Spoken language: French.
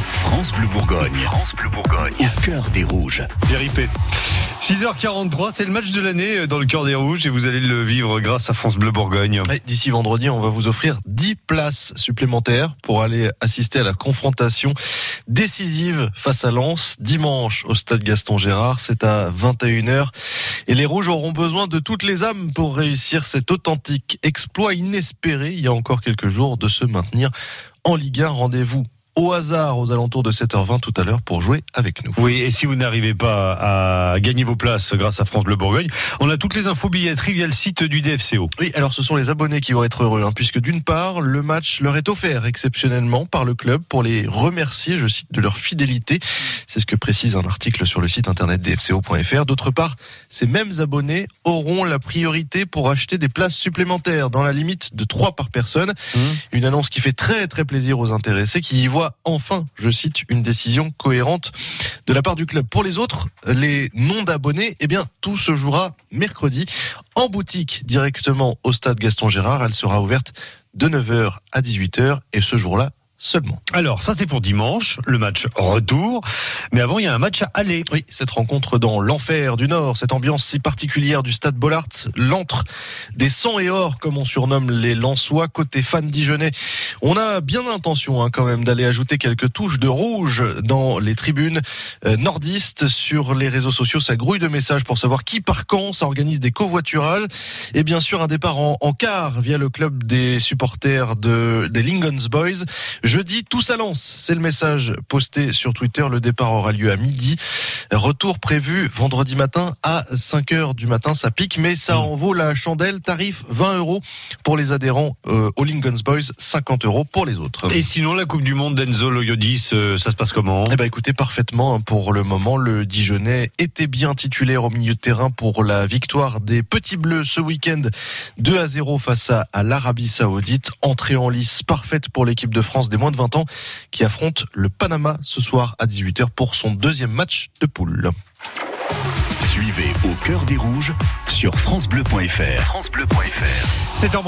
France Bleu Bourgogne. France Bleu Bourgogne. Au cœur des rouges. Vérité. 6h43, c'est le match de l'année euh, dans le cœur des rouges et vous allez le vivre grâce à France Bleu Bourgogne. D'ici vendredi, on va vous offrir 10 places supplémentaires pour aller assister à la confrontation décisive face à Lens dimanche au stade Gaston Gérard. C'est à 21h et les rouges auront besoin de toutes les âmes pour réussir cet authentique exploit inespéré il y a encore quelques jours de se maintenir en Ligue 1. Rendez-vous au hasard aux alentours de 7h20 tout à l'heure pour jouer avec nous. Oui, et si vous n'arrivez pas à gagner vos places grâce à France Bleu Bourgogne, on a toutes les infos billetteries via le site du DFCO. Oui, alors ce sont les abonnés qui vont être heureux, hein, puisque d'une part, le match leur est offert exceptionnellement par le club pour les remercier, je cite, de leur fidélité. C'est ce que précise un article sur le site internet dfco.fr. D'autre part, ces mêmes abonnés auront la priorité pour acheter des places supplémentaires dans la limite de 3 par personne. Une annonce qui fait très très plaisir aux intéressés qui y voient enfin, je cite, une décision cohérente de la part du club. Pour les autres, les non d'abonnés, eh bien, tout se jouera mercredi en boutique directement au stade Gaston Gérard. Elle sera ouverte de 9h à 18h et ce jour-là seulement. Alors, ça c'est pour dimanche, le match retour. Mais avant, il y a un match à aller. Oui, cette rencontre dans l'enfer du Nord, cette ambiance si particulière du stade Bollard, l'antre des sang et or, comme on surnomme les Lensois, côté fans dijonnais. On a bien l'intention hein, quand même d'aller ajouter quelques touches de rouge dans les tribunes euh, nordistes. Sur les réseaux sociaux, ça grouille de messages pour savoir qui par quand, ça organise des covoiturages. Et bien sûr, un départ en, en quart via le club des supporters de, des Lingon's Boys. Jeudi, tout ça lance. C'est le message posté sur Twitter. Le départ aura lieu à midi. Retour prévu vendredi matin à 5 heures du matin. Ça pique, mais ça en vaut la chandelle. Tarif 20 euros pour les adhérents euh, aux Lingon's Boys, 50 euros pour les autres. Et sinon, la Coupe du Monde d'Enzo Loyodis, euh, ça se passe comment? Eh ben écoutez parfaitement hein, pour le moment le Dijonais était bien titulaire au milieu de terrain pour la victoire des Petits Bleus ce week-end 2 à 0 face à, à l'Arabie Saoudite entrée en lice parfaite pour l'équipe de France des moins de 20 ans qui affronte le Panama ce soir à 18h pour son deuxième match de poule. Suivez Au cœur des rouges sur FranceBleu.fr. FranceBleu.fr. 7h